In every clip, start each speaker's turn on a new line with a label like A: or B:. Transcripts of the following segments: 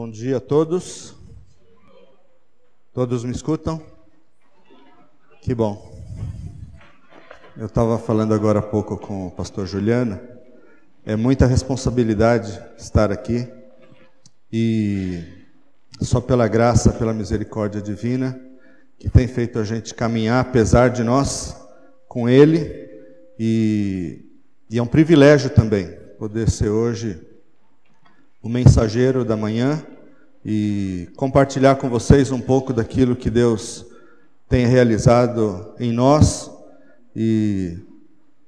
A: Bom dia a todos. Todos me escutam? Que bom. Eu estava falando agora há pouco com o pastor Juliana. É muita responsabilidade estar aqui e só pela graça, pela misericórdia divina que tem feito a gente caminhar apesar de nós com Ele e, e é um privilégio também poder ser hoje o mensageiro da manhã e compartilhar com vocês um pouco daquilo que Deus tem realizado em nós e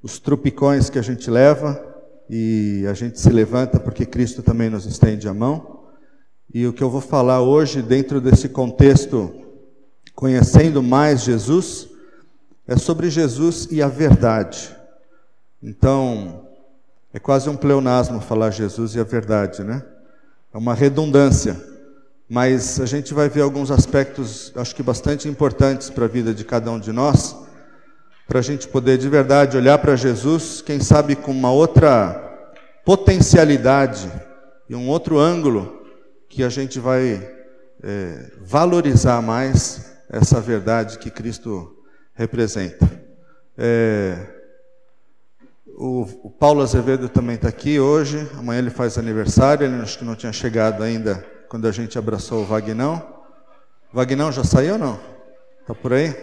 A: os tropicões que a gente leva e a gente se levanta porque Cristo também nos estende a mão. E o que eu vou falar hoje, dentro desse contexto, conhecendo mais Jesus, é sobre Jesus e a verdade. Então, é quase um pleonasmo falar Jesus e a verdade, né? É uma redundância. Mas a gente vai ver alguns aspectos, acho que bastante importantes para a vida de cada um de nós, para a gente poder de verdade olhar para Jesus, quem sabe com uma outra potencialidade e um outro ângulo que a gente vai é, valorizar mais essa verdade que Cristo representa. É, o, o Paulo Azevedo também está aqui hoje. Amanhã ele faz aniversário. Ele acho que não tinha chegado ainda quando a gente abraçou o Vagnão. Vagnão já saiu ou não? Está por aí?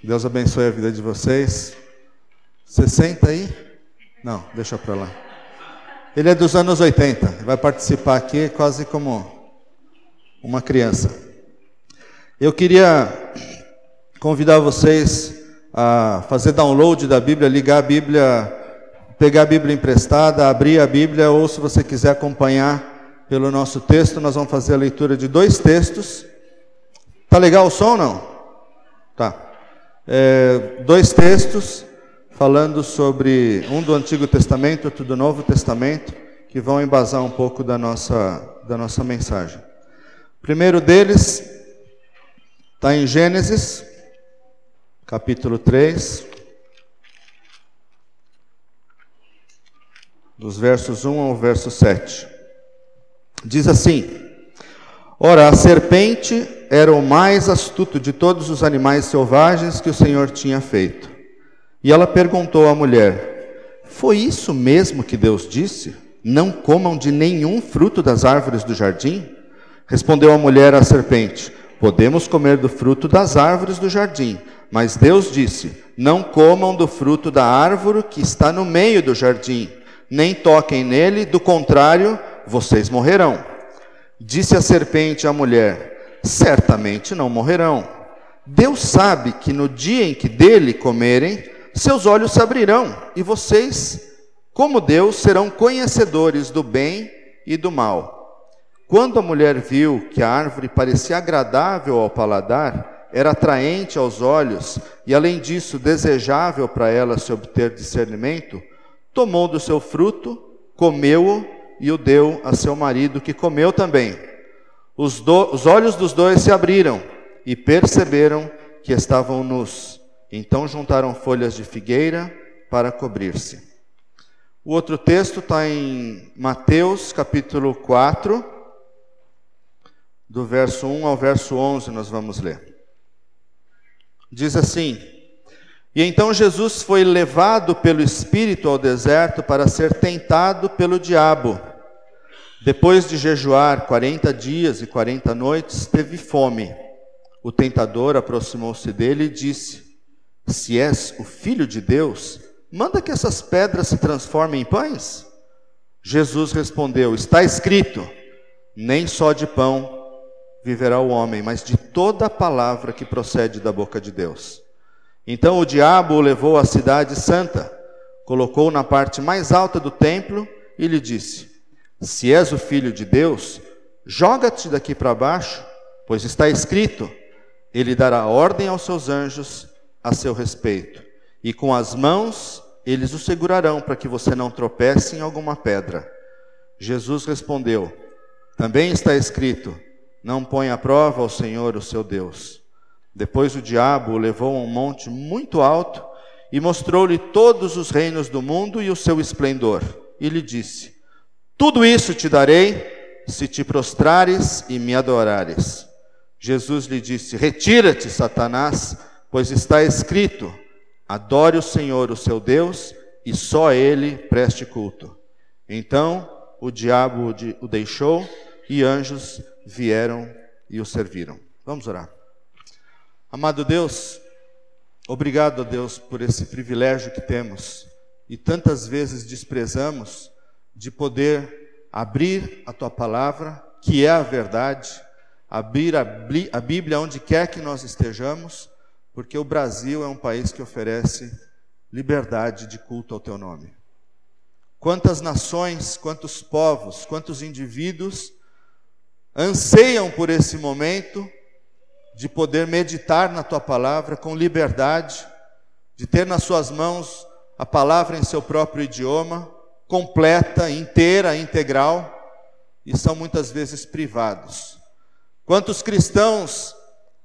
A: Deus abençoe a vida de vocês. Você senta aí? Não, deixa para lá. Ele é dos anos 80. Vai participar aqui quase como uma criança. Eu queria convidar vocês a fazer download da Bíblia, ligar a Bíblia, pegar a Bíblia emprestada, abrir a Bíblia, ou se você quiser acompanhar pelo nosso texto, nós vamos fazer a leitura de dois textos. Tá legal o som ou não? Tá. É, dois textos falando sobre um do Antigo Testamento, outro do Novo Testamento, que vão embasar um pouco da nossa, da nossa mensagem. O primeiro deles está em Gênesis, capítulo 3, dos versos 1 ao verso 7. Diz assim: Ora, a serpente era o mais astuto de todos os animais selvagens que o Senhor tinha feito. E ela perguntou à mulher: Foi isso mesmo que Deus disse? Não comam de nenhum fruto das árvores do jardim? Respondeu a mulher à serpente: Podemos comer do fruto das árvores do jardim, mas Deus disse: Não comam do fruto da árvore que está no meio do jardim, nem toquem nele, do contrário, vocês morrerão. Disse a serpente à mulher: Certamente não morrerão. Deus sabe que no dia em que dele comerem, seus olhos se abrirão, e vocês, como Deus, serão conhecedores do bem e do mal. Quando a mulher viu que a árvore parecia agradável ao paladar, era atraente aos olhos e, além disso, desejável para ela se obter discernimento, tomou do seu fruto, comeu-o e o deu a seu marido, que comeu também. Os, do, os olhos dos dois se abriram e perceberam que estavam nus. Então juntaram folhas de figueira para cobrir-se. O outro texto está em Mateus capítulo 4, do verso 1 ao verso 11, nós vamos ler. Diz assim: E então Jesus foi levado pelo Espírito ao deserto para ser tentado pelo diabo. Depois de jejuar quarenta dias e quarenta noites, teve fome. O tentador aproximou-se dele e disse: Se és o filho de Deus, manda que essas pedras se transformem em pães. Jesus respondeu: Está escrito: Nem só de pão viverá o homem, mas de toda palavra que procede da boca de Deus. Então o diabo o levou à cidade santa, colocou na parte mais alta do templo e lhe disse: Se és o filho de Deus, joga-te daqui para baixo, pois está escrito: Ele dará ordem aos seus anjos a seu respeito, e com as mãos eles o segurarão para que você não tropece em alguma pedra. Jesus respondeu: Também está escrito: não põe à prova ao Senhor, o seu Deus. Depois o diabo o levou a um monte muito alto e mostrou-lhe todos os reinos do mundo e o seu esplendor. E lhe disse: Tudo isso te darei se te prostrares e me adorares. Jesus lhe disse: Retira-te, Satanás, pois está escrito: Adore o Senhor, o seu Deus, e só ele preste culto. Então o diabo o deixou e anjos vieram e o serviram. Vamos orar. Amado Deus, obrigado a Deus por esse privilégio que temos e tantas vezes desprezamos de poder abrir a tua palavra, que é a verdade, abrir a Bíblia onde quer que nós estejamos, porque o Brasil é um país que oferece liberdade de culto ao teu nome. Quantas nações, quantos povos, quantos indivíduos anseiam por esse momento de poder meditar na tua palavra com liberdade, de ter nas suas mãos a palavra em seu próprio idioma, completa, inteira, integral, e são muitas vezes privados. Quantos cristãos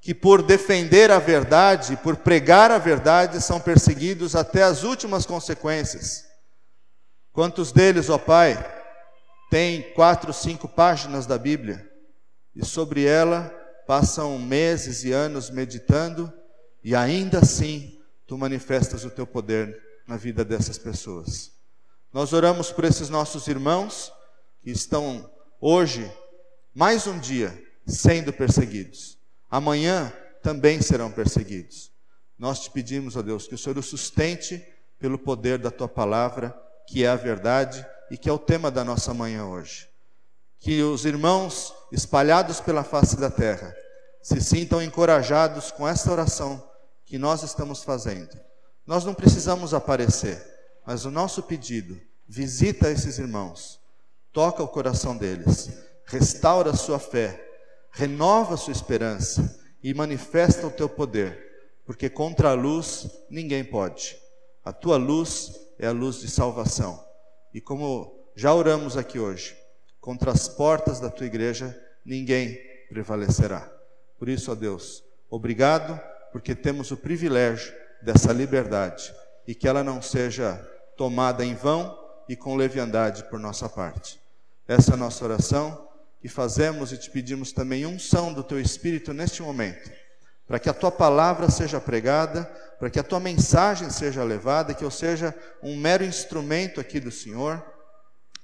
A: que, por defender a verdade, por pregar a verdade, são perseguidos até as últimas consequências. Quantos deles, ó Pai, têm quatro, cinco páginas da Bíblia e sobre ela passam meses e anos meditando e ainda assim tu manifestas o teu poder na vida dessas pessoas. Nós oramos por esses nossos irmãos que estão hoje, mais um dia, sendo perseguidos. Amanhã também serão perseguidos. Nós te pedimos, ó Deus, que o Senhor os sustente pelo poder da tua palavra, que é a verdade e que é o tema da nossa manhã hoje. Que os irmãos espalhados pela face da terra se sintam encorajados com esta oração que nós estamos fazendo. Nós não precisamos aparecer, mas o nosso pedido, visita esses irmãos, toca o coração deles, restaura a sua fé, renova a sua esperança e manifesta o teu poder, porque contra a luz ninguém pode. A tua luz é a luz de salvação. E como já oramos aqui hoje, contra as portas da tua igreja ninguém prevalecerá. Por isso, ó Deus, obrigado, porque temos o privilégio dessa liberdade e que ela não seja tomada em vão e com leviandade por nossa parte. Essa é a nossa oração e fazemos e te pedimos também unção do teu Espírito neste momento, para que a tua palavra seja pregada, para que a tua mensagem seja levada, que eu seja um mero instrumento aqui do Senhor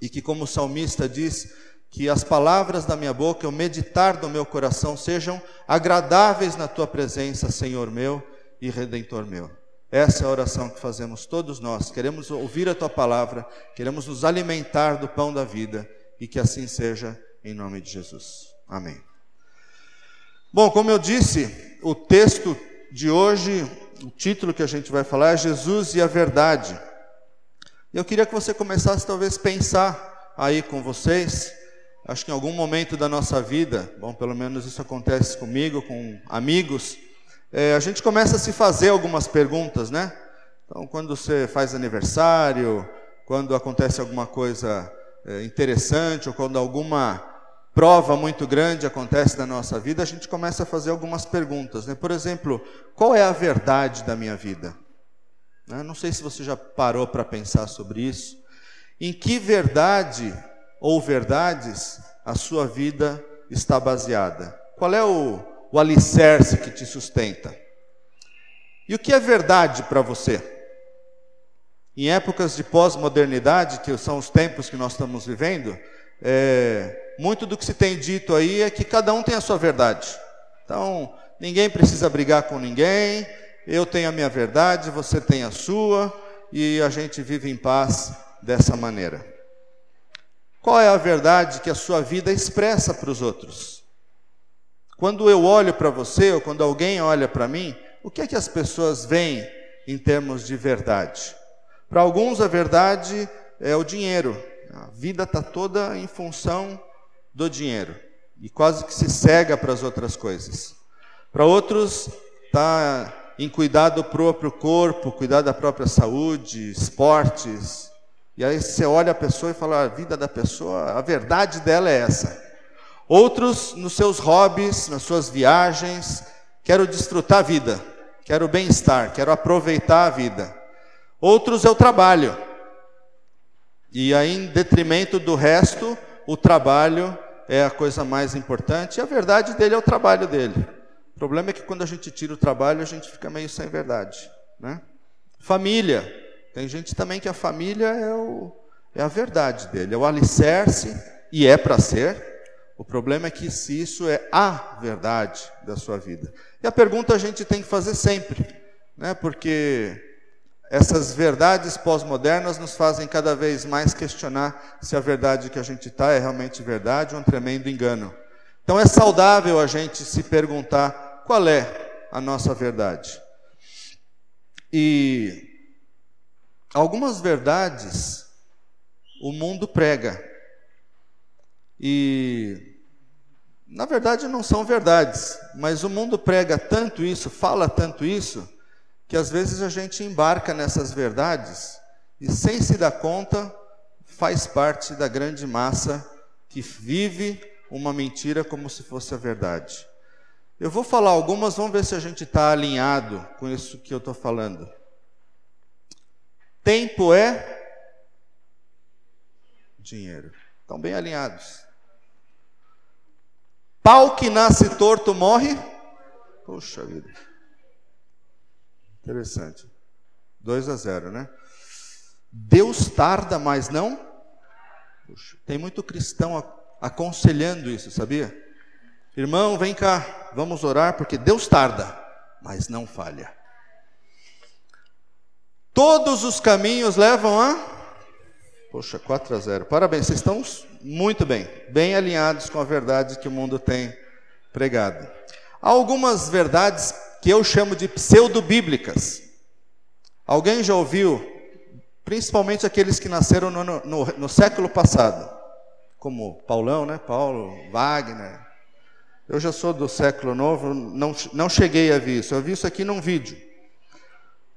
A: e que, como o salmista diz, que as palavras da minha boca, o meditar do meu coração sejam agradáveis na tua presença, Senhor meu e redentor meu. Essa é a oração que fazemos todos nós. Queremos ouvir a tua palavra, queremos nos alimentar do pão da vida e que assim seja em nome de Jesus. Amém. Bom, como eu disse, o texto de hoje, o título que a gente vai falar é Jesus e a Verdade. Eu queria que você começasse talvez pensar aí com vocês. Acho que em algum momento da nossa vida, bom, pelo menos isso acontece comigo, com amigos, é, a gente começa a se fazer algumas perguntas, né? Então, quando você faz aniversário, quando acontece alguma coisa é, interessante, ou quando alguma prova muito grande acontece na nossa vida, a gente começa a fazer algumas perguntas. Né? Por exemplo, qual é a verdade da minha vida? Né? Não sei se você já parou para pensar sobre isso. Em que verdade ou verdades a sua vida está baseada? Qual é o o alicerce que te sustenta. E o que é verdade para você? Em épocas de pós-modernidade, que são os tempos que nós estamos vivendo, é, muito do que se tem dito aí é que cada um tem a sua verdade. Então, ninguém precisa brigar com ninguém, eu tenho a minha verdade, você tem a sua, e a gente vive em paz dessa maneira. Qual é a verdade que a sua vida expressa para os outros? Quando eu olho para você, ou quando alguém olha para mim, o que é que as pessoas veem em termos de verdade? Para alguns, a verdade é o dinheiro. A vida está toda em função do dinheiro e quase que se cega para as outras coisas. Para outros, está em cuidar do próprio corpo, cuidar da própria saúde, esportes. E aí você olha a pessoa e fala: a vida da pessoa, a verdade dela é essa. Outros nos seus hobbies, nas suas viagens, quero desfrutar a vida, quero bem-estar, quero aproveitar a vida. Outros é o trabalho. E aí, em detrimento do resto, o trabalho é a coisa mais importante, e a verdade dele é o trabalho dele. O problema é que quando a gente tira o trabalho, a gente fica meio sem verdade. Né? Família. Tem gente também que a família é, o, é a verdade dele, é o alicerce, e é para ser. O problema é que se isso é a verdade da sua vida. E a pergunta a gente tem que fazer sempre, né? porque essas verdades pós-modernas nos fazem cada vez mais questionar se a verdade que a gente está é realmente verdade ou um tremendo engano. Então é saudável a gente se perguntar qual é a nossa verdade. E algumas verdades o mundo prega. E na verdade não são verdades, mas o mundo prega tanto isso, fala tanto isso, que às vezes a gente embarca nessas verdades e sem se dar conta faz parte da grande massa que vive uma mentira como se fosse a verdade. Eu vou falar algumas, vamos ver se a gente está alinhado com isso que eu estou falando. Tempo é dinheiro. Estão bem alinhados. Pau que nasce torto morre. Puxa vida. Interessante. 2 a 0, né? Deus tarda, mas não. Puxa, tem muito cristão aconselhando isso, sabia? Irmão, vem cá, vamos orar, porque Deus tarda, mas não falha. Todos os caminhos levam a. Poxa, 4 a 0. Parabéns, vocês estão muito bem, bem alinhados com a verdade que o mundo tem pregado. Há algumas verdades que eu chamo de pseudo-bíblicas. Alguém já ouviu, principalmente aqueles que nasceram no, no, no século passado, como Paulão, né? Paulo, Wagner, eu já sou do século novo, não, não cheguei a ver isso. Eu vi isso aqui num vídeo.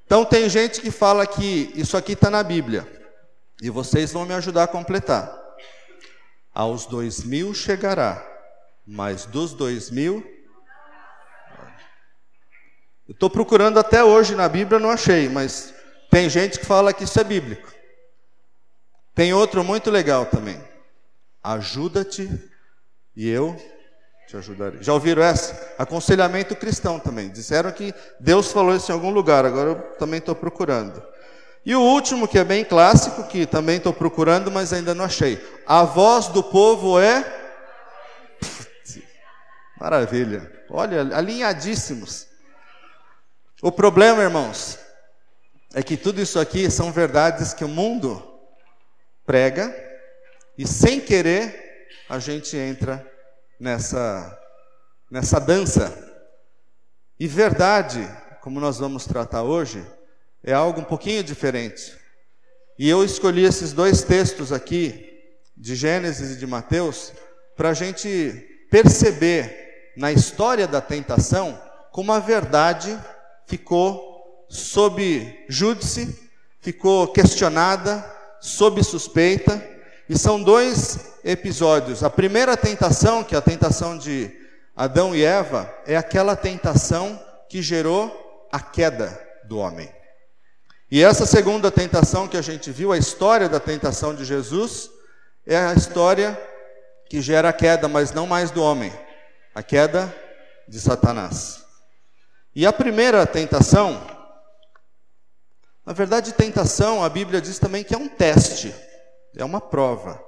A: Então tem gente que fala que isso aqui está na Bíblia. E vocês vão me ajudar a completar. Aos dois mil chegará, mas dos dois mil. Eu estou procurando até hoje na Bíblia, não achei, mas tem gente que fala que isso é bíblico. Tem outro muito legal também. Ajuda-te e eu te ajudarei. Já ouviram essa? Aconselhamento cristão também. Disseram que Deus falou isso em algum lugar, agora eu também estou procurando. E o último, que é bem clássico, que também estou procurando, mas ainda não achei. A voz do povo é. Maravilha. Olha, alinhadíssimos. O problema, irmãos, é que tudo isso aqui são verdades que o mundo prega e sem querer a gente entra nessa, nessa dança. E verdade, como nós vamos tratar hoje, é algo um pouquinho diferente. E eu escolhi esses dois textos aqui, de Gênesis e de Mateus, para a gente perceber na história da tentação como a verdade ficou sob júdice, ficou questionada, sob suspeita, e são dois episódios. A primeira tentação, que é a tentação de Adão e Eva, é aquela tentação que gerou a queda do homem. E essa segunda tentação que a gente viu, a história da tentação de Jesus, é a história que gera a queda, mas não mais do homem, a queda de Satanás. E a primeira tentação, na verdade, tentação, a Bíblia diz também que é um teste. É uma prova.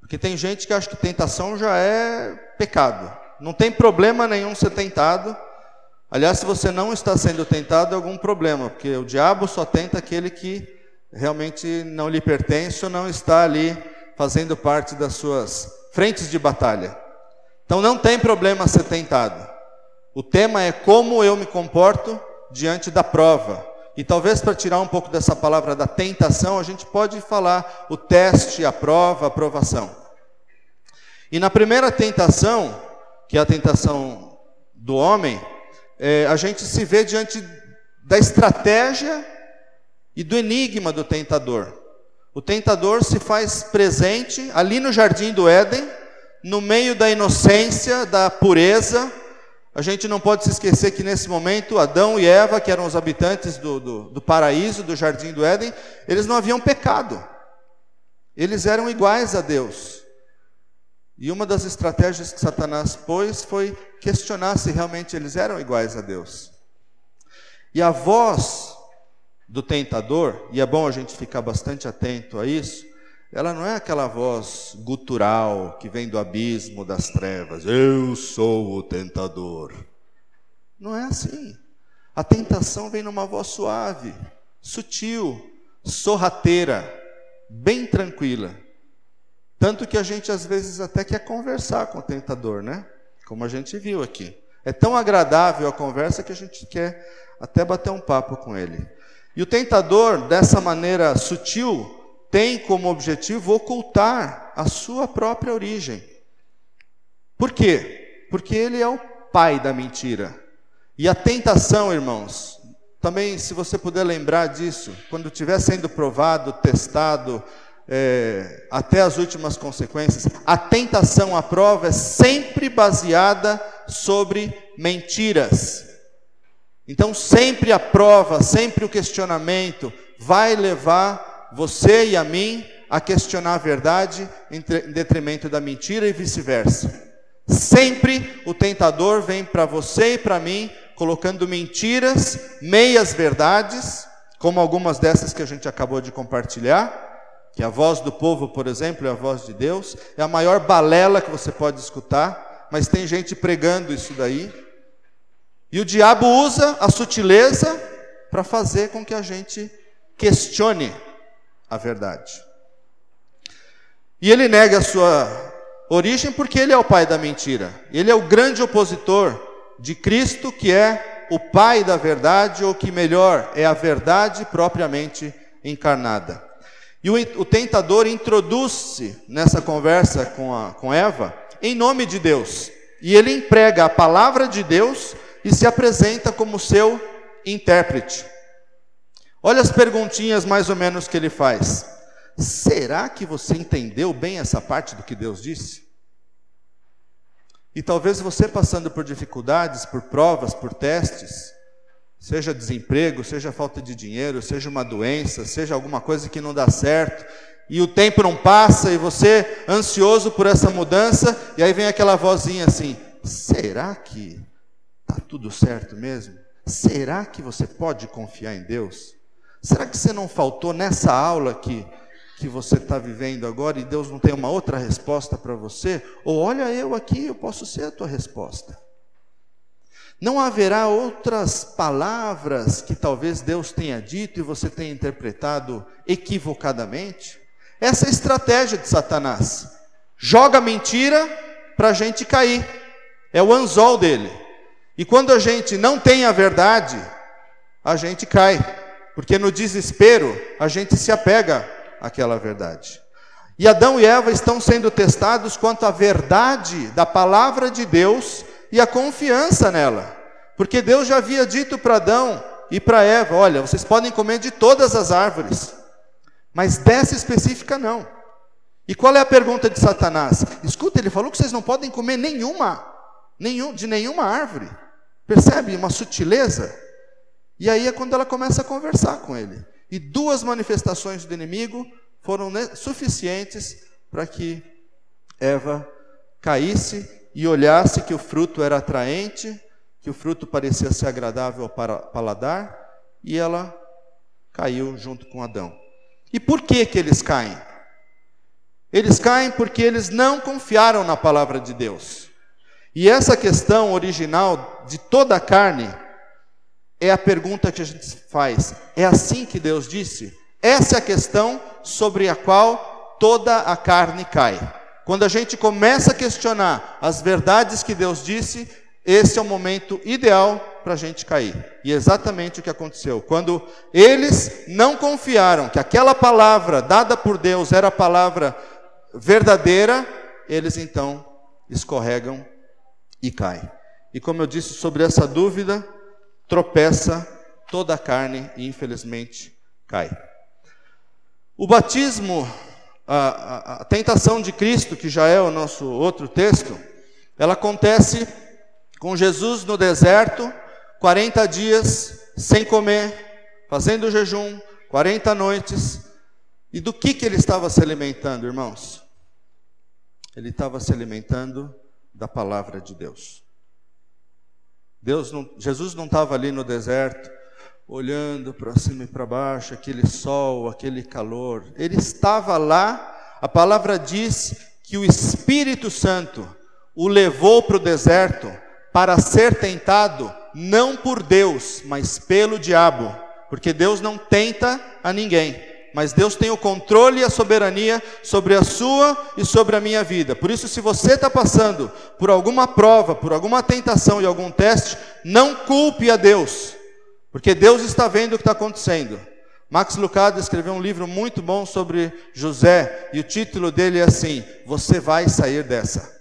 A: Porque tem gente que acha que tentação já é pecado. Não tem problema nenhum ser tentado. Aliás, se você não está sendo tentado, é algum problema, porque o diabo só tenta aquele que realmente não lhe pertence ou não está ali fazendo parte das suas frentes de batalha. Então não tem problema ser tentado. O tema é como eu me comporto diante da prova. E talvez para tirar um pouco dessa palavra da tentação, a gente pode falar o teste, a prova, a aprovação. E na primeira tentação, que é a tentação do homem, é, a gente se vê diante da estratégia e do enigma do tentador. O tentador se faz presente ali no jardim do Éden, no meio da inocência, da pureza, a gente não pode se esquecer que nesse momento Adão e Eva, que eram os habitantes do, do, do paraíso, do jardim do Éden, eles não haviam pecado. Eles eram iguais a Deus. E uma das estratégias que Satanás pôs foi questionar se realmente eles eram iguais a Deus. E a voz do tentador, e é bom a gente ficar bastante atento a isso, ela não é aquela voz gutural que vem do abismo das trevas. Eu sou o tentador. Não é assim. A tentação vem numa voz suave, sutil, sorrateira, bem tranquila. Tanto que a gente às vezes até quer conversar com o tentador, né? Como a gente viu aqui. É tão agradável a conversa que a gente quer até bater um papo com ele. E o tentador, dessa maneira sutil, tem como objetivo ocultar a sua própria origem. Por quê? Porque ele é o pai da mentira. E a tentação, irmãos, também, se você puder lembrar disso, quando estiver sendo provado, testado, é, até as últimas consequências, a tentação, a prova é sempre baseada sobre mentiras. Então, sempre a prova, sempre o questionamento vai levar você e a mim a questionar a verdade em detrimento da mentira e vice-versa. Sempre o tentador vem para você e para mim colocando mentiras, meias verdades, como algumas dessas que a gente acabou de compartilhar, que a voz do povo, por exemplo, é a voz de Deus, é a maior balela que você pode escutar, mas tem gente pregando isso daí. E o diabo usa a sutileza para fazer com que a gente questione a verdade. E ele nega a sua origem porque ele é o pai da mentira. Ele é o grande opositor de Cristo, que é o Pai da verdade, ou que melhor, é a verdade propriamente encarnada. E o, o tentador introduz-se nessa conversa com, a, com Eva em nome de Deus. E ele emprega a palavra de Deus e se apresenta como seu intérprete. Olha as perguntinhas mais ou menos que ele faz. Será que você entendeu bem essa parte do que Deus disse? E talvez você passando por dificuldades, por provas, por testes, seja desemprego, seja falta de dinheiro, seja uma doença, seja alguma coisa que não dá certo, e o tempo não passa e você ansioso por essa mudança, e aí vem aquela vozinha assim: será que está tudo certo mesmo? Será que você pode confiar em Deus? Será que você não faltou nessa aula que que você está vivendo agora e Deus não tem uma outra resposta para você? Ou olha, eu aqui, eu posso ser a tua resposta. Não haverá outras palavras que talvez Deus tenha dito e você tenha interpretado equivocadamente? Essa é a estratégia de Satanás. Joga mentira para a gente cair. É o anzol dele. E quando a gente não tem a verdade, a gente cai. Porque no desespero a gente se apega aquela verdade. E Adão e Eva estão sendo testados quanto à verdade da palavra de Deus e a confiança nela. Porque Deus já havia dito para Adão e para Eva: olha, vocês podem comer de todas as árvores, mas dessa específica não. E qual é a pergunta de Satanás? Escuta, ele falou que vocês não podem comer nenhuma, nenhum, de nenhuma árvore. Percebe uma sutileza? E aí é quando ela começa a conversar com ele. E duas manifestações do inimigo foram suficientes para que Eva caísse e olhasse que o fruto era atraente, que o fruto parecia ser agradável ao paladar, e ela caiu junto com Adão. E por que que eles caem? Eles caem porque eles não confiaram na palavra de Deus. E essa questão original de toda a carne é a pergunta que a gente faz. É assim que Deus disse? Essa é a questão sobre a qual toda a carne cai. Quando a gente começa a questionar as verdades que Deus disse, esse é o momento ideal para a gente cair. E exatamente o que aconteceu. Quando eles não confiaram que aquela palavra dada por Deus era a palavra verdadeira, eles então escorregam e caem. E como eu disse sobre essa dúvida, tropeça toda a carne e infelizmente cai. O batismo, a, a, a, tentação de Cristo, que já é o nosso outro texto, ela acontece com Jesus no deserto, 40 dias sem comer, fazendo jejum, 40 noites. E do que, que ele estava se alimentando, irmãos? Ele estava se alimentando da palavra de Deus. Deus não, Jesus não estava ali no deserto, olhando para cima e para baixo, aquele sol, aquele calor. Ele estava lá, a palavra diz que o Espírito Santo o levou para o deserto para ser tentado não por Deus, mas pelo diabo, porque Deus não tenta a ninguém, mas Deus tem o controle e a soberania sobre a sua e sobre a minha vida. Por isso, se você está passando por alguma prova, por alguma tentação e algum teste, não culpe a Deus, porque Deus está vendo o que está acontecendo. Max Lucado escreveu um livro muito bom sobre José, e o título dele é assim: Você vai sair dessa.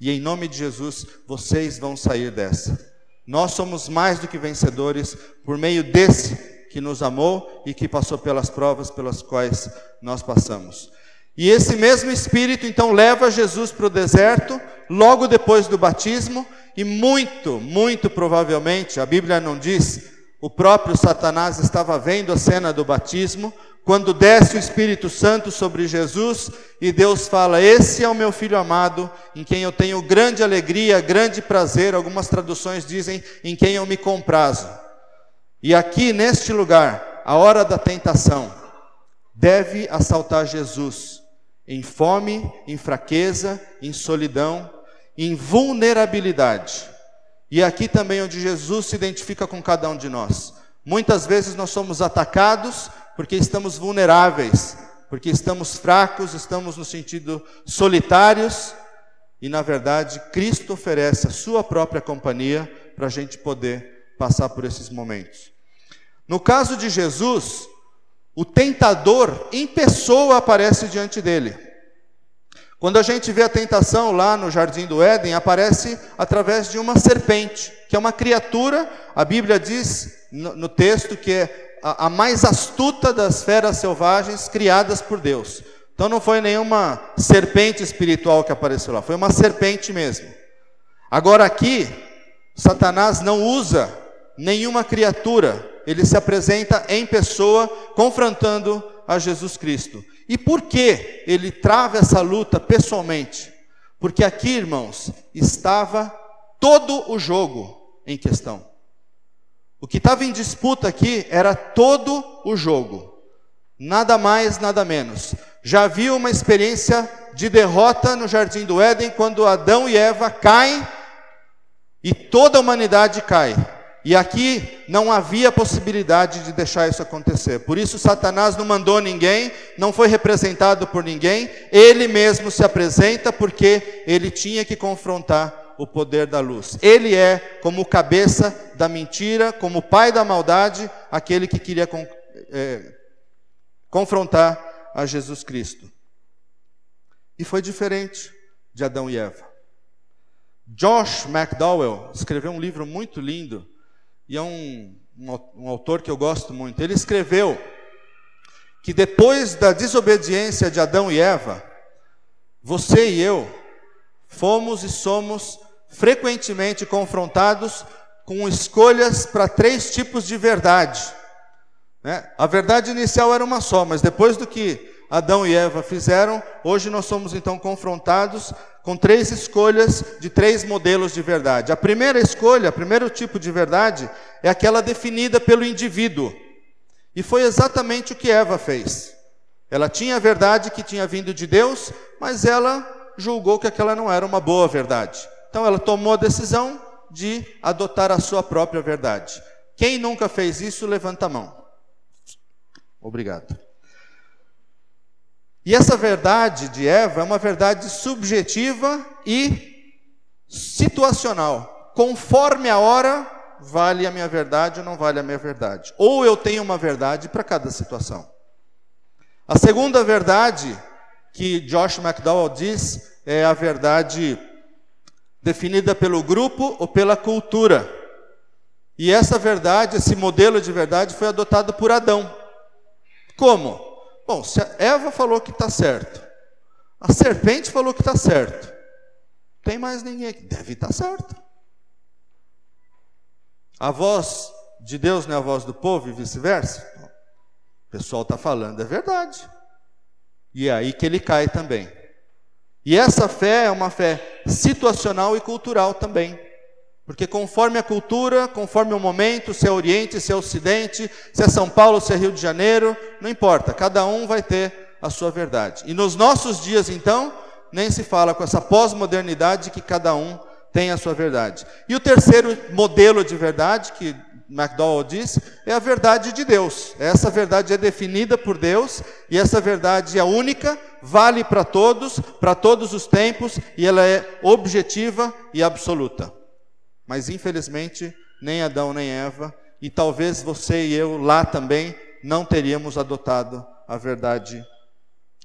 A: E em nome de Jesus, vocês vão sair dessa. Nós somos mais do que vencedores por meio desse que nos amou e que passou pelas provas pelas quais nós passamos. E esse mesmo Espírito então leva Jesus para o deserto, logo depois do batismo, e muito, muito provavelmente, a Bíblia não diz, o próprio Satanás estava vendo a cena do batismo, quando desce o Espírito Santo sobre Jesus e Deus fala: Esse é o meu filho amado, em quem eu tenho grande alegria, grande prazer. Algumas traduções dizem: Em quem eu me comprazo. E aqui neste lugar, a hora da tentação, deve assaltar Jesus em fome, em fraqueza, em solidão, em vulnerabilidade. E aqui também onde Jesus se identifica com cada um de nós. Muitas vezes nós somos atacados porque estamos vulneráveis, porque estamos fracos, estamos no sentido solitários, e na verdade Cristo oferece a sua própria companhia para a gente poder passar por esses momentos. No caso de Jesus, o tentador em pessoa aparece diante dele. Quando a gente vê a tentação lá no jardim do Éden, aparece através de uma serpente, que é uma criatura, a Bíblia diz no, texto que é a mais astuta das feras selvagens criadas por Deus. Então não foi nenhuma serpente espiritual que apareceu lá, foi uma serpente mesmo. Agora aqui, Satanás não usa nenhuma criatura, ele se apresenta em pessoa, confrontando a Jesus Cristo. E por que ele trava essa luta pessoalmente? Porque aqui, irmãos, estava todo o jogo em questão. O que estava em disputa aqui era todo o jogo. Nada mais, nada menos. Já havia uma experiência de derrota no jardim do Éden quando Adão e Eva caem e toda a humanidade cai. E aqui não havia possibilidade de deixar isso acontecer. Por isso, Satanás não mandou ninguém, não foi representado por ninguém, ele mesmo se apresenta porque ele tinha que confrontar o poder da luz. Ele é como cabeça da mentira, como pai da maldade, aquele que queria é, confrontar a Jesus Cristo. E foi diferente de Adão e Eva. Josh McDowell escreveu um livro muito lindo e é um, um, um autor que eu gosto muito. Ele escreveu que depois da desobediência de Adão e Eva, você e eu fomos e somos frequentemente confrontados com escolhas para três tipos de verdade. Né? A verdade inicial era uma só, mas depois do que Adão e Eva fizeram, hoje nós somos então confrontados com três escolhas de três modelos de verdade. A primeira escolha, o primeiro tipo de verdade, é aquela definida pelo indivíduo. E foi exatamente o que Eva fez. Ela tinha a verdade que tinha vindo de Deus, mas ela julgou que aquela não era uma boa verdade. Então ela tomou a decisão de adotar a sua própria verdade. Quem nunca fez isso, levanta a mão. Obrigado. E essa verdade de Eva é uma verdade subjetiva e situacional. Conforme a hora, vale a minha verdade ou não vale a minha verdade. Ou eu tenho uma verdade para cada situação. A segunda verdade que Josh McDowell diz é a verdade definida pelo grupo ou pela cultura. E essa verdade, esse modelo de verdade foi adotado por Adão. Como? Bom, se a Eva falou que está certo, a serpente falou que está certo, tem mais ninguém aqui, deve estar tá certo. A voz de Deus não é a voz do povo e vice-versa? O pessoal está falando, é verdade. E é aí que ele cai também. E essa fé é uma fé situacional e cultural também. Porque conforme a cultura, conforme o momento, se é Oriente, se é Ocidente, se é São Paulo, se é Rio de Janeiro, não importa, cada um vai ter a sua verdade. E nos nossos dias, então, nem se fala com essa pós-modernidade que cada um tem a sua verdade. E o terceiro modelo de verdade, que McDowell diz, é a verdade de Deus. Essa verdade é definida por Deus e essa verdade é única, vale para todos, para todos os tempos e ela é objetiva e absoluta. Mas infelizmente, nem Adão nem Eva, e talvez você e eu lá também, não teríamos adotado a verdade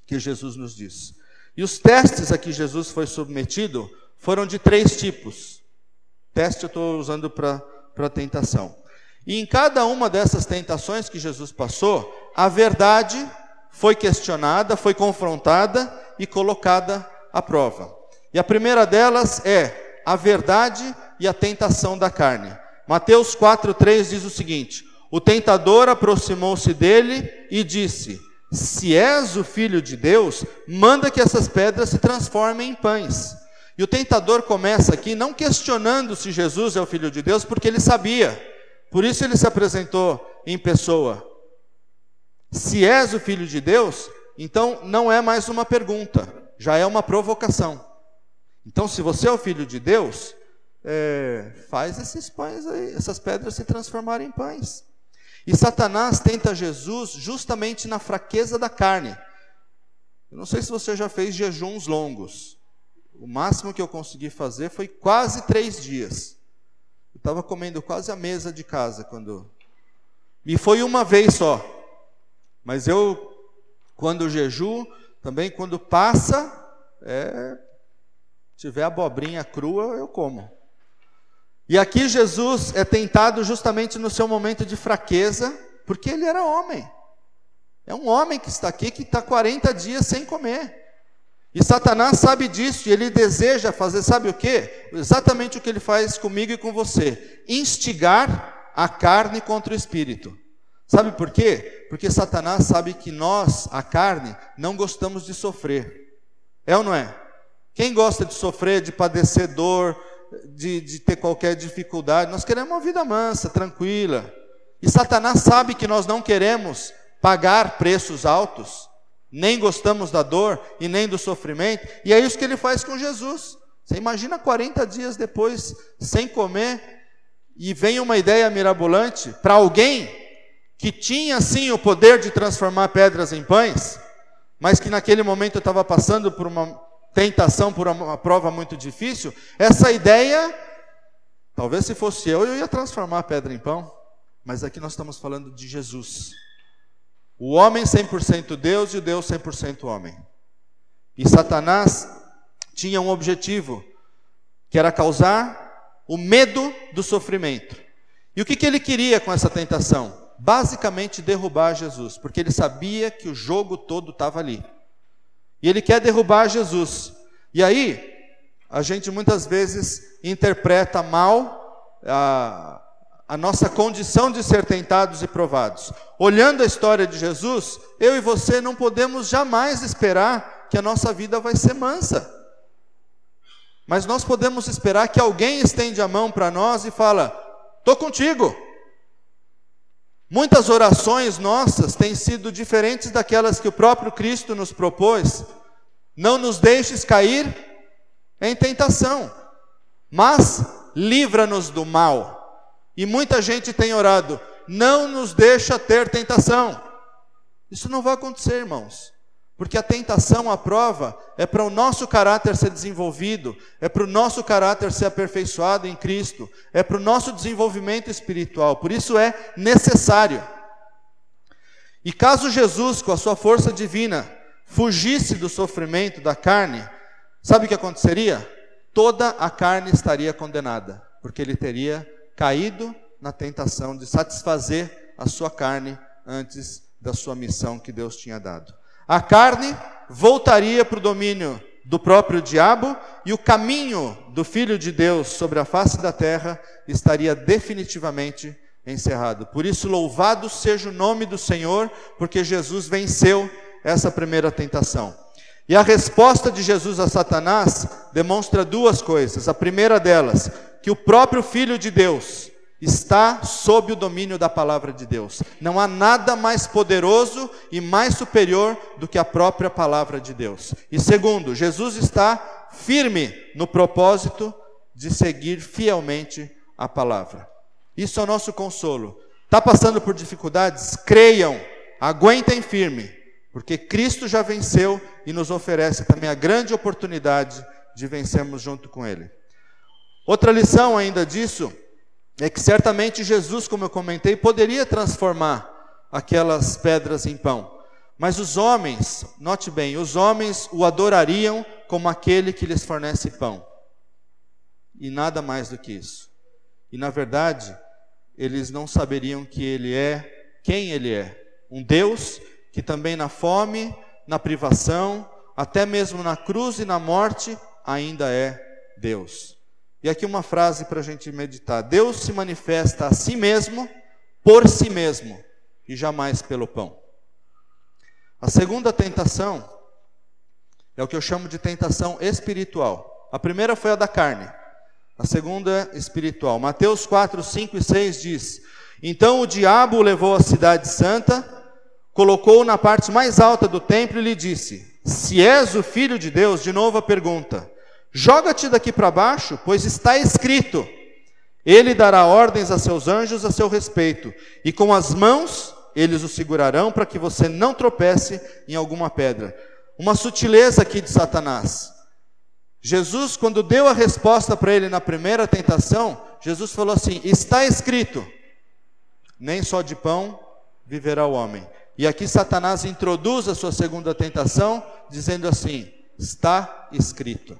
A: que Jesus nos diz. E os testes a que Jesus foi submetido foram de três tipos. Teste eu estou usando para tentação. E em cada uma dessas tentações que Jesus passou, a verdade foi questionada, foi confrontada e colocada à prova. E a primeira delas é a verdade e a tentação da carne. Mateus 4:3 diz o seguinte: O tentador aproximou-se dele e disse: Se és o filho de Deus, manda que essas pedras se transformem em pães. E o tentador começa aqui não questionando se Jesus é o filho de Deus, porque ele sabia. Por isso ele se apresentou em pessoa. Se és o filho de Deus, então não é mais uma pergunta, já é uma provocação. Então, se você é o filho de Deus, é, faz esses pães aí, essas pedras se transformarem em pães. E Satanás tenta Jesus justamente na fraqueza da carne. Eu não sei se você já fez jejuns longos. O máximo que eu consegui fazer foi quase três dias. Eu estava comendo quase a mesa de casa quando. E foi uma vez só. Mas eu, quando jejuo, também quando passa, é, tiver abobrinha crua, eu como. E aqui Jesus é tentado justamente no seu momento de fraqueza, porque ele era homem. É um homem que está aqui que está 40 dias sem comer. E Satanás sabe disso e ele deseja fazer, sabe o que? Exatamente o que ele faz comigo e com você: instigar a carne contra o espírito. Sabe por quê? Porque Satanás sabe que nós, a carne, não gostamos de sofrer. É ou não é? Quem gosta de sofrer, de padecer dor, de, de ter qualquer dificuldade. Nós queremos uma vida mansa, tranquila. E Satanás sabe que nós não queremos pagar preços altos, nem gostamos da dor e nem do sofrimento, e é isso que ele faz com Jesus. Você imagina 40 dias depois, sem comer, e vem uma ideia mirabolante para alguém que tinha sim o poder de transformar pedras em pães, mas que naquele momento estava passando por uma tentação por uma prova muito difícil, essa ideia, talvez se fosse eu, eu ia transformar a pedra em pão. Mas aqui nós estamos falando de Jesus. O homem 100% Deus e o Deus 100% homem. E Satanás tinha um objetivo, que era causar o medo do sofrimento. E o que, que ele queria com essa tentação? Basicamente derrubar Jesus, porque ele sabia que o jogo todo estava ali. E ele quer derrubar Jesus. E aí, a gente muitas vezes interpreta mal a, a nossa condição de ser tentados e provados. Olhando a história de Jesus, eu e você não podemos jamais esperar que a nossa vida vai ser mansa. Mas nós podemos esperar que alguém estende a mão para nós e fala: "Tô contigo". Muitas orações nossas têm sido diferentes daquelas que o próprio Cristo nos propôs. Não nos deixes cair em tentação, mas livra-nos do mal. E muita gente tem orado, não nos deixa ter tentação. Isso não vai acontecer, irmãos. Porque a tentação, a prova, é para o nosso caráter ser desenvolvido, é para o nosso caráter ser aperfeiçoado em Cristo, é para o nosso desenvolvimento espiritual. Por isso é necessário. E caso Jesus, com a sua força divina, fugisse do sofrimento da carne, sabe o que aconteceria? Toda a carne estaria condenada, porque ele teria caído na tentação de satisfazer a sua carne antes da sua missão que Deus tinha dado. A carne voltaria para o domínio do próprio diabo e o caminho do Filho de Deus sobre a face da terra estaria definitivamente encerrado. Por isso, louvado seja o nome do Senhor, porque Jesus venceu essa primeira tentação. E a resposta de Jesus a Satanás demonstra duas coisas. A primeira delas, que o próprio Filho de Deus está sob o domínio da palavra de Deus. Não há nada mais poderoso e mais superior do que a própria palavra de Deus. E segundo, Jesus está firme no propósito de seguir fielmente a palavra. Isso é o nosso consolo. Está passando por dificuldades? Creiam, aguentem firme porque Cristo já venceu e nos oferece também a grande oportunidade de vencermos junto com Ele. Outra lição ainda disso é que certamente Jesus, como eu comentei, poderia transformar aquelas pedras em pão. Mas os homens, note bem, os homens o adorariam como aquele que lhes fornece pão. E nada mais do que isso. E na verdade, eles não saberiam que ele é quem ele é. Um Deus que também na fome, na privação, até mesmo na cruz e na morte, ainda é Deus. E aqui uma frase para a gente meditar: Deus se manifesta a si mesmo, por si mesmo, e jamais pelo pão. A segunda tentação é o que eu chamo de tentação espiritual. A primeira foi a da carne, a segunda espiritual. Mateus 4, 5 e 6 diz: Então o diabo levou à cidade santa colocou-o na parte mais alta do templo e lhe disse: Se és o filho de Deus, de novo a pergunta: Joga-te daqui para baixo, pois está escrito: Ele dará ordens a seus anjos a seu respeito, e com as mãos eles o segurarão para que você não tropece em alguma pedra. Uma sutileza aqui de Satanás. Jesus, quando deu a resposta para ele na primeira tentação, Jesus falou assim: Está escrito: Nem só de pão viverá o homem, e aqui Satanás introduz a sua segunda tentação, dizendo assim: está escrito.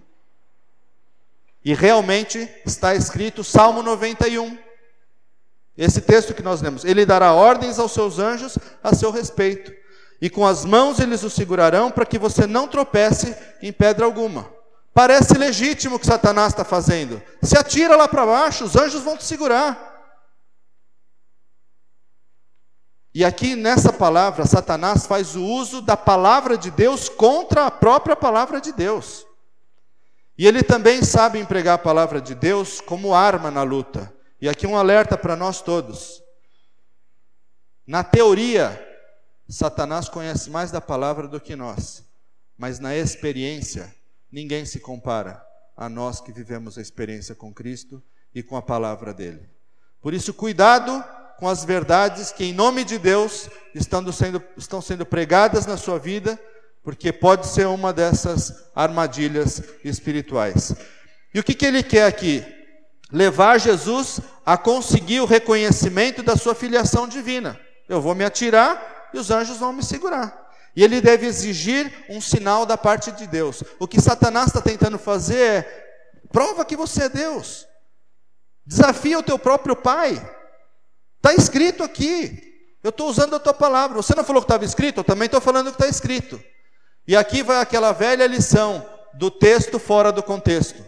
A: E realmente está escrito Salmo 91. Esse texto que nós lemos: Ele dará ordens aos seus anjos a seu respeito, e com as mãos eles o segurarão para que você não tropece em pedra alguma. Parece legítimo o que Satanás está fazendo. Se atira lá para baixo, os anjos vão te segurar. E aqui nessa palavra, Satanás faz o uso da palavra de Deus contra a própria palavra de Deus. E ele também sabe empregar a palavra de Deus como arma na luta. E aqui um alerta para nós todos. Na teoria, Satanás conhece mais da palavra do que nós, mas na experiência, ninguém se compara a nós que vivemos a experiência com Cristo e com a palavra dele. Por isso, cuidado com as verdades que, em nome de Deus, estão sendo, estão sendo pregadas na sua vida, porque pode ser uma dessas armadilhas espirituais. E o que, que ele quer aqui? Levar Jesus a conseguir o reconhecimento da sua filiação divina. Eu vou me atirar e os anjos vão me segurar. E ele deve exigir um sinal da parte de Deus. O que Satanás está tentando fazer é: prova que você é Deus. Desafia o teu próprio pai. Está escrito aqui. Eu estou usando a tua palavra. Você não falou que estava escrito? Eu também estou falando que está escrito. E aqui vai aquela velha lição do texto fora do contexto.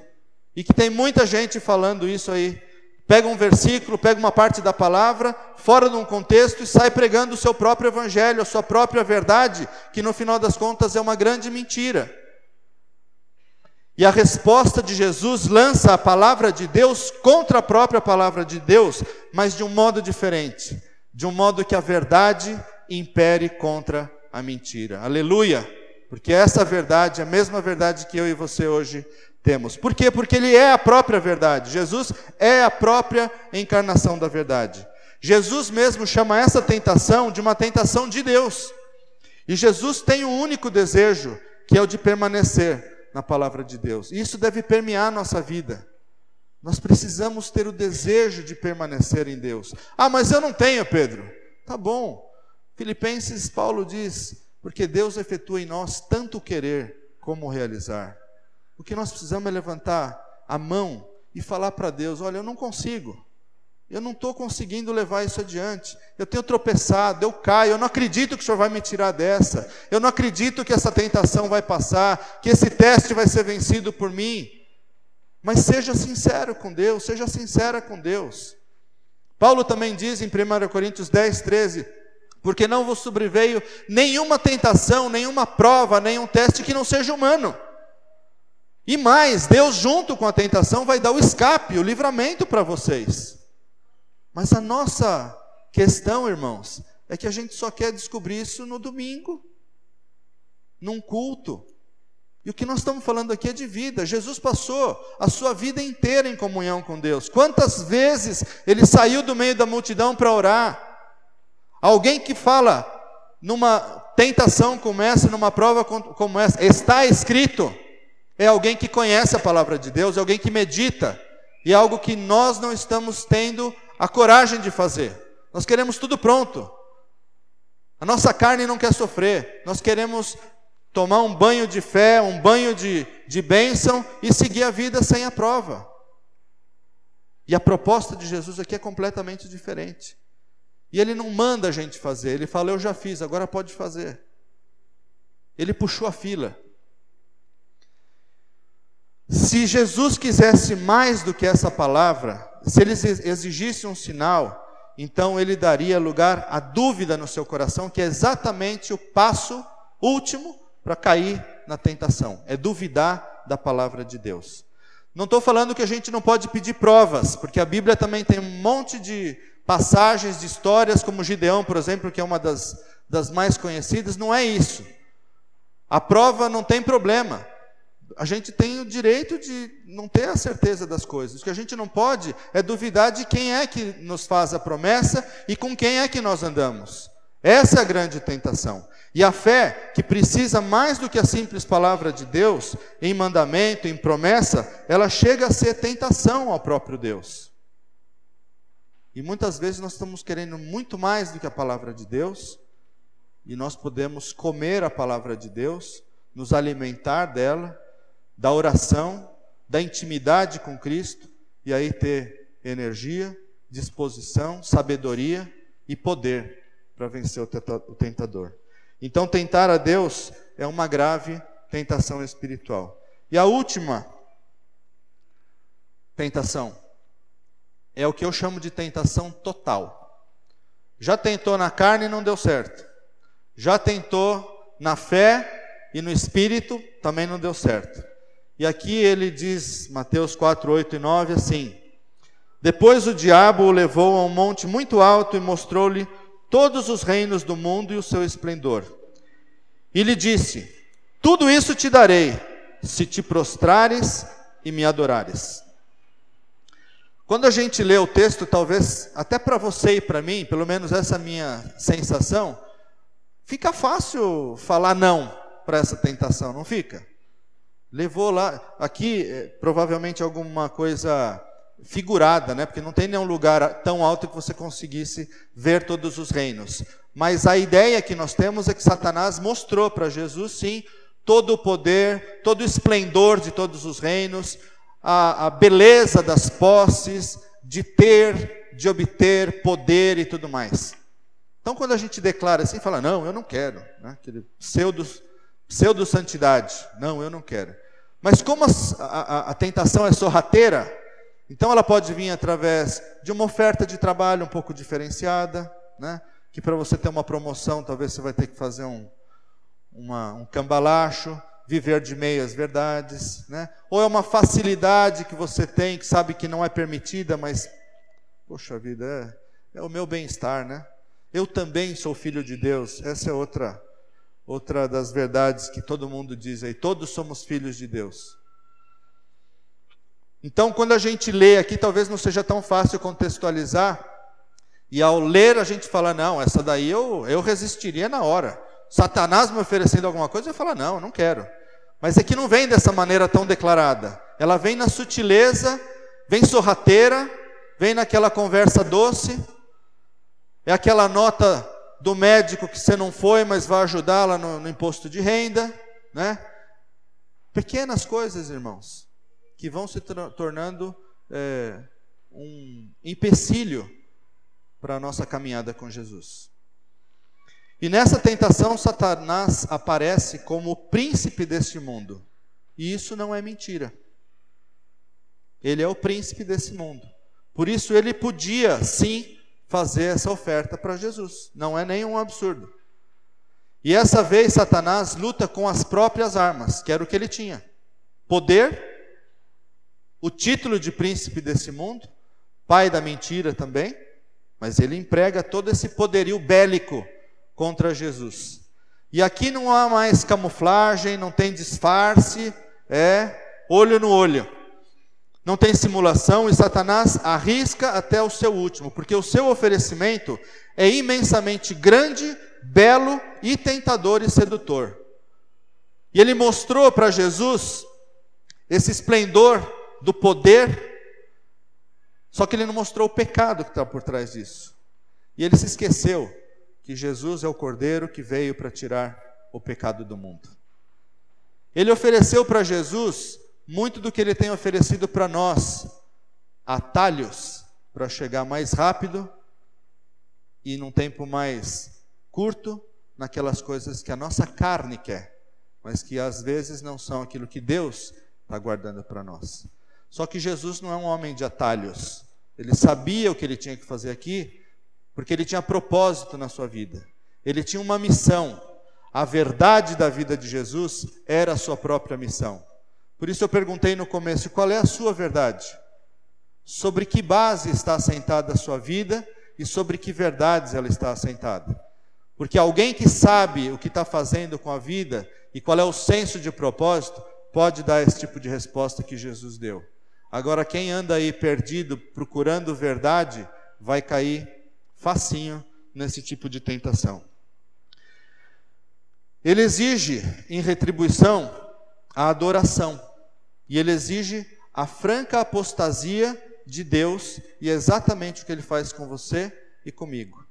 A: E que tem muita gente falando isso aí. Pega um versículo, pega uma parte da palavra, fora de um contexto, e sai pregando o seu próprio evangelho, a sua própria verdade, que no final das contas é uma grande mentira. E a resposta de Jesus lança a palavra de Deus contra a própria palavra de Deus, mas de um modo diferente, de um modo que a verdade impere contra a mentira. Aleluia! Porque essa verdade é a mesma verdade que eu e você hoje temos. Por quê? Porque ele é a própria verdade. Jesus é a própria encarnação da verdade. Jesus mesmo chama essa tentação de uma tentação de Deus. E Jesus tem um único desejo, que é o de permanecer na palavra de Deus. Isso deve permear a nossa vida. Nós precisamos ter o desejo de permanecer em Deus. Ah, mas eu não tenho, Pedro. Tá bom. Filipenses, Paulo diz: porque Deus efetua em nós tanto querer como realizar. O que nós precisamos é levantar a mão e falar para Deus: olha, eu não consigo. Eu não estou conseguindo levar isso adiante. Eu tenho tropeçado, eu caio. Eu não acredito que o Senhor vai me tirar dessa. Eu não acredito que essa tentação vai passar, que esse teste vai ser vencido por mim. Mas seja sincero com Deus, seja sincera com Deus. Paulo também diz em 1 Coríntios 10, 13: Porque não vos sobreveio nenhuma tentação, nenhuma prova, nenhum teste que não seja humano. E mais, Deus, junto com a tentação, vai dar o escape, o livramento para vocês. Mas a nossa questão, irmãos, é que a gente só quer descobrir isso no domingo, num culto. E o que nós estamos falando aqui é de vida. Jesus passou a sua vida inteira em comunhão com Deus. Quantas vezes ele saiu do meio da multidão para orar? Alguém que fala numa tentação como essa, numa prova como essa, está escrito, é alguém que conhece a palavra de Deus, é alguém que medita, e é algo que nós não estamos tendo a coragem de fazer. Nós queremos tudo pronto. A nossa carne não quer sofrer, nós queremos tomar um banho de fé, um banho de, de bênção e seguir a vida sem a prova. E a proposta de Jesus aqui é completamente diferente. E ele não manda a gente fazer, ele fala: Eu já fiz, agora pode fazer. Ele puxou a fila. Se Jesus quisesse mais do que essa palavra, se ele exigisse um sinal, então ele daria lugar à dúvida no seu coração, que é exatamente o passo último para cair na tentação, é duvidar da palavra de Deus. Não estou falando que a gente não pode pedir provas, porque a Bíblia também tem um monte de passagens de histórias, como Gideão, por exemplo, que é uma das, das mais conhecidas, não é isso. A prova não tem problema. A gente tem o direito de não ter a certeza das coisas. O que a gente não pode é duvidar de quem é que nos faz a promessa e com quem é que nós andamos. Essa é a grande tentação. E a fé, que precisa mais do que a simples palavra de Deus, em mandamento, em promessa, ela chega a ser tentação ao próprio Deus. E muitas vezes nós estamos querendo muito mais do que a palavra de Deus, e nós podemos comer a palavra de Deus, nos alimentar dela, da oração, da intimidade com Cristo, e aí ter energia, disposição, sabedoria e poder para vencer o tentador. Então, tentar a Deus é uma grave tentação espiritual. E a última tentação é o que eu chamo de tentação total. Já tentou na carne e não deu certo. Já tentou na fé e no espírito, também não deu certo. E aqui ele diz, Mateus 4, 8 e 9, assim: Depois o diabo o levou a um monte muito alto e mostrou-lhe todos os reinos do mundo e o seu esplendor. E lhe disse: Tudo isso te darei, se te prostrares e me adorares. Quando a gente lê o texto, talvez até para você e para mim, pelo menos essa minha sensação, fica fácil falar não para essa tentação, não fica? Levou lá, aqui é, provavelmente alguma coisa figurada, né? Porque não tem nenhum lugar tão alto que você conseguisse ver todos os reinos. Mas a ideia que nós temos é que Satanás mostrou para Jesus, sim, todo o poder, todo o esplendor de todos os reinos, a, a beleza das posses, de ter, de obter poder e tudo mais. Então, quando a gente declara assim, fala, não, eu não quero, né? aquele pseudo, pseudo santidade, não, eu não quero. Mas como a, a, a tentação é sorrateira, então ela pode vir através de uma oferta de trabalho um pouco diferenciada, né? que para você ter uma promoção, talvez você vai ter que fazer um, uma, um cambalacho, viver de meias verdades, né? Ou é uma facilidade que você tem, que sabe que não é permitida, mas, poxa vida, é, é o meu bem-estar, né? Eu também sou filho de Deus. Essa é outra, outra das verdades que todo mundo diz aí. Todos somos filhos de Deus. Então, quando a gente lê aqui, talvez não seja tão fácil contextualizar. E ao ler, a gente fala: não, essa daí eu, eu resistiria na hora. Satanás me oferecendo alguma coisa, eu falo, não, não quero. Mas é que não vem dessa maneira tão declarada. Ela vem na sutileza, vem sorrateira, vem naquela conversa doce. É aquela nota do médico que você não foi, mas vai ajudá-la no, no imposto de renda, né? Pequenas coisas, irmãos, que vão se tornando é, um empecilho para a nossa caminhada com Jesus. E nessa tentação, Satanás aparece como o príncipe deste mundo. E isso não é mentira. Ele é o príncipe desse mundo. Por isso ele podia, sim, fazer essa oferta para Jesus. Não é nenhum absurdo. E essa vez Satanás luta com as próprias armas, que era o que ele tinha: poder, o título de príncipe desse mundo, pai da mentira também, mas ele emprega todo esse poderio bélico contra Jesus. E aqui não há mais camuflagem, não tem disfarce, é olho no olho. Não tem simulação e Satanás arrisca até o seu último, porque o seu oferecimento é imensamente grande, belo e tentador e sedutor. E ele mostrou para Jesus esse esplendor do poder, só que ele não mostrou o pecado que está por trás disso. E ele se esqueceu que Jesus é o Cordeiro que veio para tirar o pecado do mundo. Ele ofereceu para Jesus muito do que ele tem oferecido para nós, atalhos para chegar mais rápido e num tempo mais curto naquelas coisas que a nossa carne quer, mas que às vezes não são aquilo que Deus está guardando para nós. Só que Jesus não é um homem de atalhos. Ele sabia o que ele tinha que fazer aqui porque ele tinha propósito na sua vida. Ele tinha uma missão. A verdade da vida de Jesus era a sua própria missão. Por isso eu perguntei no começo: qual é a sua verdade? Sobre que base está assentada a sua vida e sobre que verdades ela está assentada? Porque alguém que sabe o que está fazendo com a vida e qual é o senso de propósito, pode dar esse tipo de resposta que Jesus deu. Agora, quem anda aí perdido procurando verdade, vai cair facinho nesse tipo de tentação. Ele exige em retribuição a adoração, e ele exige a franca apostasia de Deus, e é exatamente o que ele faz com você e comigo.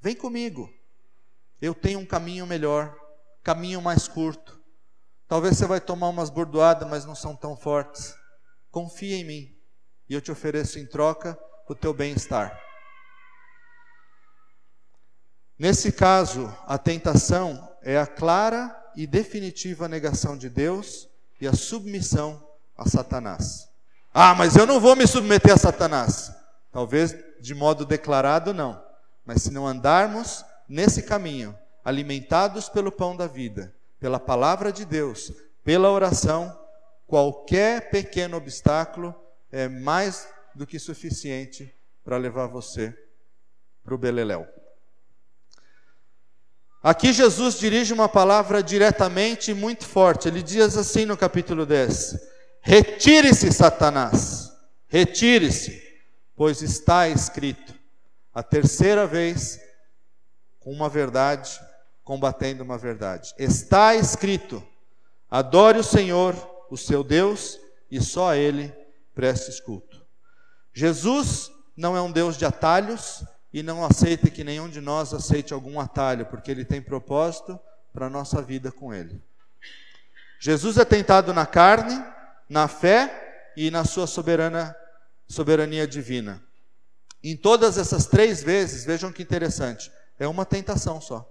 A: Vem comigo, eu tenho um caminho melhor, caminho mais curto. Talvez você vai tomar umas bordoadas, mas não são tão fortes. Confia em mim, e eu te ofereço em troca o teu bem-estar. Nesse caso, a tentação é a clara e definitiva negação de Deus e a submissão a Satanás. Ah, mas eu não vou me submeter a Satanás. Talvez de modo declarado, não. Mas se não andarmos nesse caminho, alimentados pelo pão da vida, pela palavra de Deus, pela oração, qualquer pequeno obstáculo é mais do que suficiente para levar você para o Beleléu. Aqui Jesus dirige uma palavra diretamente muito forte. Ele diz assim no capítulo 10: Retire-se, Satanás, retire-se, pois está escrito. A terceira vez, com uma verdade, combatendo uma verdade. Está escrito: adore o Senhor, o seu Deus, e só a Ele preste culto. Jesus não é um Deus de atalhos, e não aceita que nenhum de nós aceite algum atalho, porque ele tem propósito para a nossa vida com ele. Jesus é tentado na carne, na fé e na sua soberana soberania divina. Em todas essas três vezes, vejam que interessante, é uma tentação só.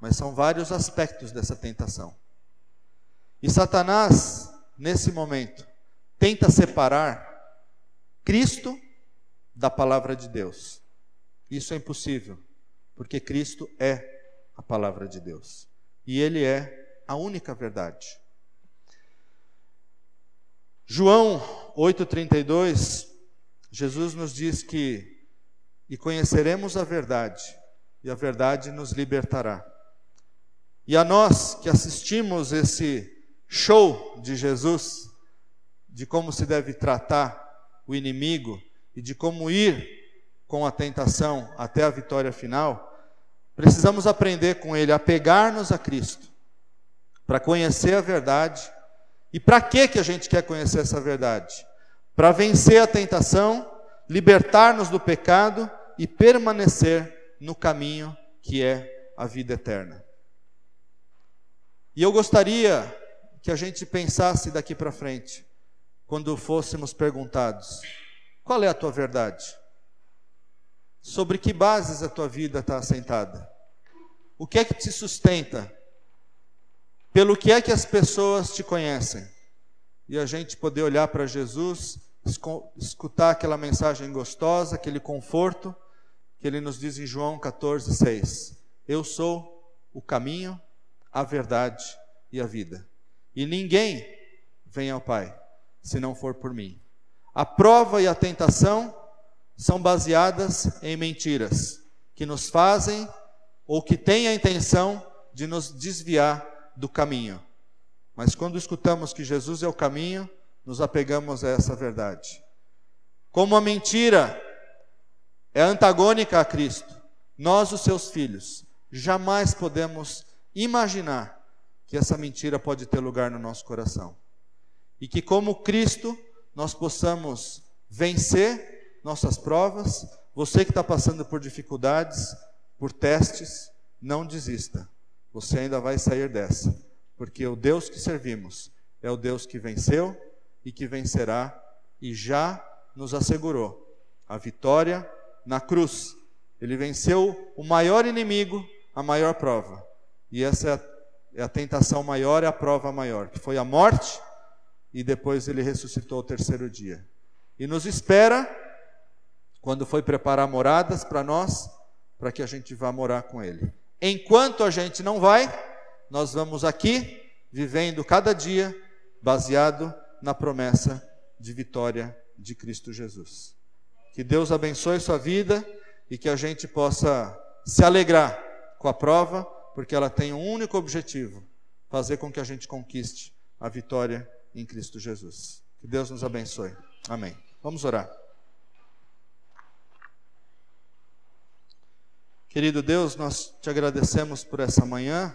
A: Mas são vários aspectos dessa tentação. E Satanás, nesse momento, tenta separar Cristo da palavra de Deus. Isso é impossível, porque Cristo é a palavra de Deus e Ele é a única verdade. João 8,32, Jesus nos diz que e conheceremos a verdade, e a verdade nos libertará. E a nós que assistimos esse show de Jesus, de como se deve tratar o inimigo, e de como ir com a tentação até a vitória final, precisamos aprender com ele a pegar-nos a Cristo, para conhecer a verdade. E para que que a gente quer conhecer essa verdade? Para vencer a tentação, libertar-nos do pecado e permanecer no caminho que é a vida eterna. E eu gostaria que a gente pensasse daqui para frente, quando fôssemos perguntados: qual é a tua verdade? Sobre que bases a tua vida está assentada? O que é que te sustenta? Pelo que é que as pessoas te conhecem? E a gente poder olhar para Jesus escutar aquela mensagem gostosa, aquele conforto que ele nos diz em João 14, 6. Eu sou o caminho, a verdade e a vida. E ninguém vem ao Pai se não for por mim. A prova e a tentação são baseadas em mentiras que nos fazem ou que têm a intenção de nos desviar do caminho. Mas quando escutamos que Jesus é o caminho, nos apegamos a essa verdade. Como a mentira é antagônica a Cristo, nós, os seus filhos, jamais podemos imaginar que essa mentira pode ter lugar no nosso coração. E que, como Cristo, nós possamos vencer nossas provas. Você que está passando por dificuldades, por testes, não desista. Você ainda vai sair dessa, porque o Deus que servimos é o Deus que venceu e que vencerá e já nos assegurou a vitória na cruz. Ele venceu o maior inimigo, a maior prova. E essa é a, é a tentação maior, é a prova maior, que foi a morte, e depois ele ressuscitou o terceiro dia. E nos espera, quando foi preparar moradas para nós, para que a gente vá morar com ele. Enquanto a gente não vai, nós vamos aqui, vivendo cada dia, baseado na promessa de vitória de Cristo Jesus. Que Deus abençoe sua vida e que a gente possa se alegrar com a prova, porque ela tem um único objetivo: fazer com que a gente conquiste a vitória em Cristo Jesus. Que Deus nos abençoe. Amém. Vamos orar. Querido Deus, nós te agradecemos por essa manhã.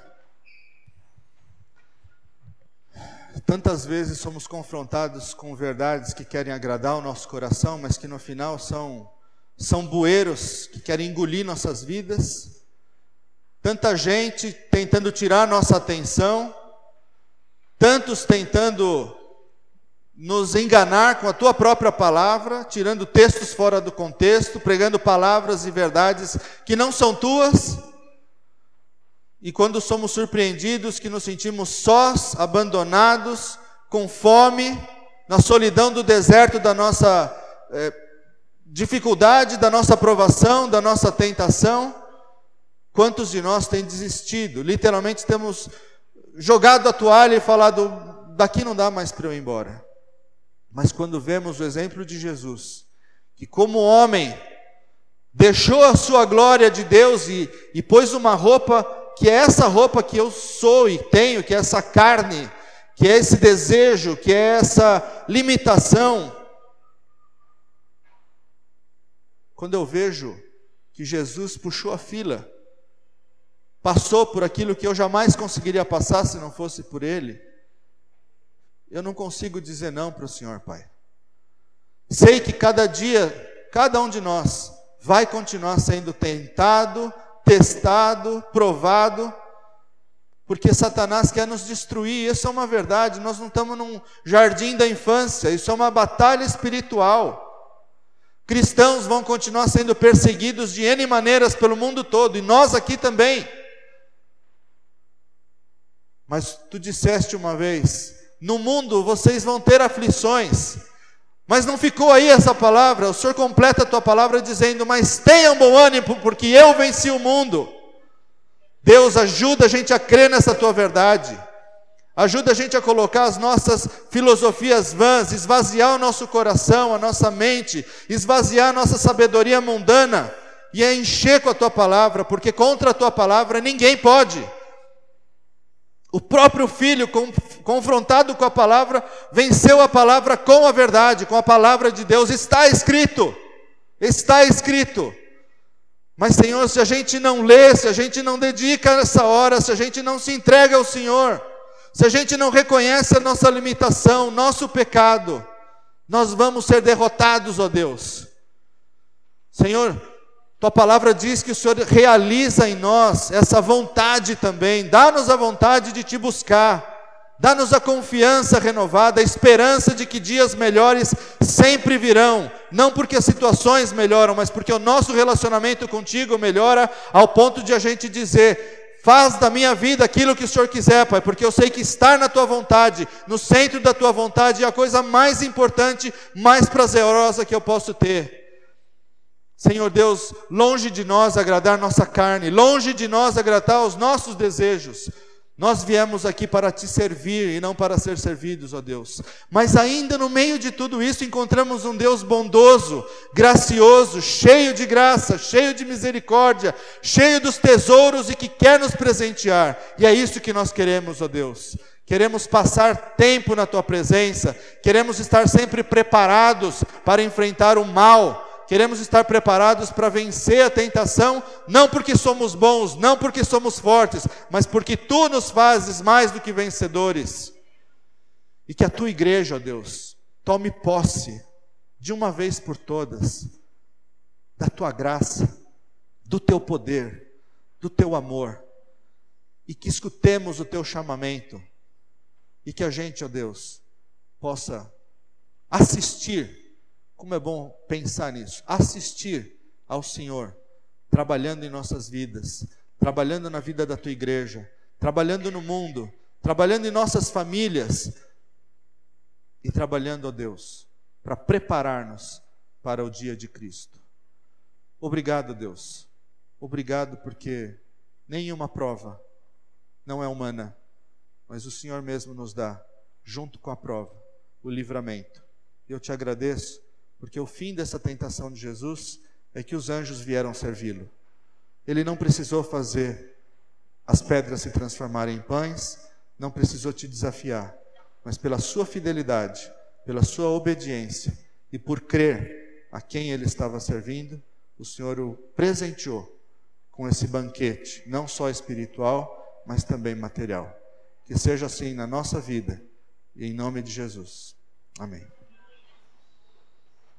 A: Tantas vezes somos confrontados com verdades que querem agradar o nosso coração, mas que no final são, são bueiros que querem engolir nossas vidas. Tanta gente tentando tirar nossa atenção, tantos tentando nos enganar com a tua própria palavra, tirando textos fora do contexto, pregando palavras e verdades que não são tuas. E quando somos surpreendidos, que nos sentimos sós, abandonados, com fome, na solidão do deserto da nossa é, dificuldade, da nossa provação, da nossa tentação, quantos de nós têm desistido? Literalmente temos jogado a toalha e falado: daqui não dá mais para eu ir embora. Mas quando vemos o exemplo de Jesus, que como homem deixou a sua glória de Deus e, e pôs uma roupa que é essa roupa que eu sou e tenho, que é essa carne, que é esse desejo, que é essa limitação. Quando eu vejo que Jesus puxou a fila, passou por aquilo que eu jamais conseguiria passar se não fosse por Ele, eu não consigo dizer não para o Senhor, Pai. Sei que cada dia, cada um de nós vai continuar sendo tentado, testado, provado, porque Satanás quer nos destruir. Isso é uma verdade. Nós não estamos num jardim da infância, isso é uma batalha espiritual. Cristãos vão continuar sendo perseguidos de N maneiras pelo mundo todo, e nós aqui também. Mas tu disseste uma vez: no mundo vocês vão ter aflições, mas não ficou aí essa palavra, o Senhor completa a tua palavra dizendo: Mas tenham bom ânimo, porque eu venci o mundo. Deus ajuda a gente a crer nessa tua verdade, ajuda a gente a colocar as nossas filosofias vãs, esvaziar o nosso coração, a nossa mente, esvaziar a nossa sabedoria mundana e a encher com a tua palavra, porque contra a tua palavra ninguém pode. O próprio filho, confrontado com a palavra, venceu a palavra com a verdade, com a palavra de Deus. Está escrito, está escrito. Mas, Senhor, se a gente não lê, se a gente não dedica essa hora, se a gente não se entrega ao Senhor, se a gente não reconhece a nossa limitação, nosso pecado, nós vamos ser derrotados, ó Deus. Senhor, tua palavra diz que o Senhor realiza em nós essa vontade também. Dá-nos a vontade de te buscar. Dá-nos a confiança renovada, a esperança de que dias melhores sempre virão. Não porque as situações melhoram, mas porque o nosso relacionamento contigo melhora ao ponto de a gente dizer: Faz da minha vida aquilo que o Senhor quiser, Pai, porque eu sei que estar na tua vontade, no centro da tua vontade, é a coisa mais importante, mais prazerosa que eu posso ter. Senhor Deus, longe de nós agradar nossa carne, longe de nós agradar os nossos desejos, nós viemos aqui para te servir e não para ser servidos, ó Deus. Mas ainda no meio de tudo isso encontramos um Deus bondoso, gracioso, cheio de graça, cheio de misericórdia, cheio dos tesouros e que quer nos presentear. E é isso que nós queremos, ó Deus. Queremos passar tempo na tua presença, queremos estar sempre preparados para enfrentar o mal, queremos estar preparados para vencer a tentação, não porque somos bons, não porque somos fortes, mas porque tu nos fazes mais do que vencedores. E que a tua igreja, ó Deus, tome posse de uma vez por todas da tua graça, do teu poder, do teu amor, e que escutemos o teu chamamento, e que a gente, ó Deus, possa assistir como é bom pensar nisso, assistir ao Senhor trabalhando em nossas vidas, trabalhando na vida da tua igreja, trabalhando no mundo, trabalhando em nossas famílias e trabalhando, ó Deus, para preparar-nos para o dia de Cristo. Obrigado, Deus. Obrigado porque nenhuma prova não é humana, mas o Senhor mesmo nos dá, junto com a prova, o livramento. Eu te agradeço porque o fim dessa tentação de Jesus é que os anjos vieram servi-lo. Ele não precisou fazer as pedras se transformarem em pães, não precisou te desafiar, mas pela sua fidelidade, pela sua obediência e por crer a quem ele estava servindo, o Senhor o presenteou com esse banquete, não só espiritual, mas também material. Que seja assim na nossa vida, e em nome de Jesus. Amém.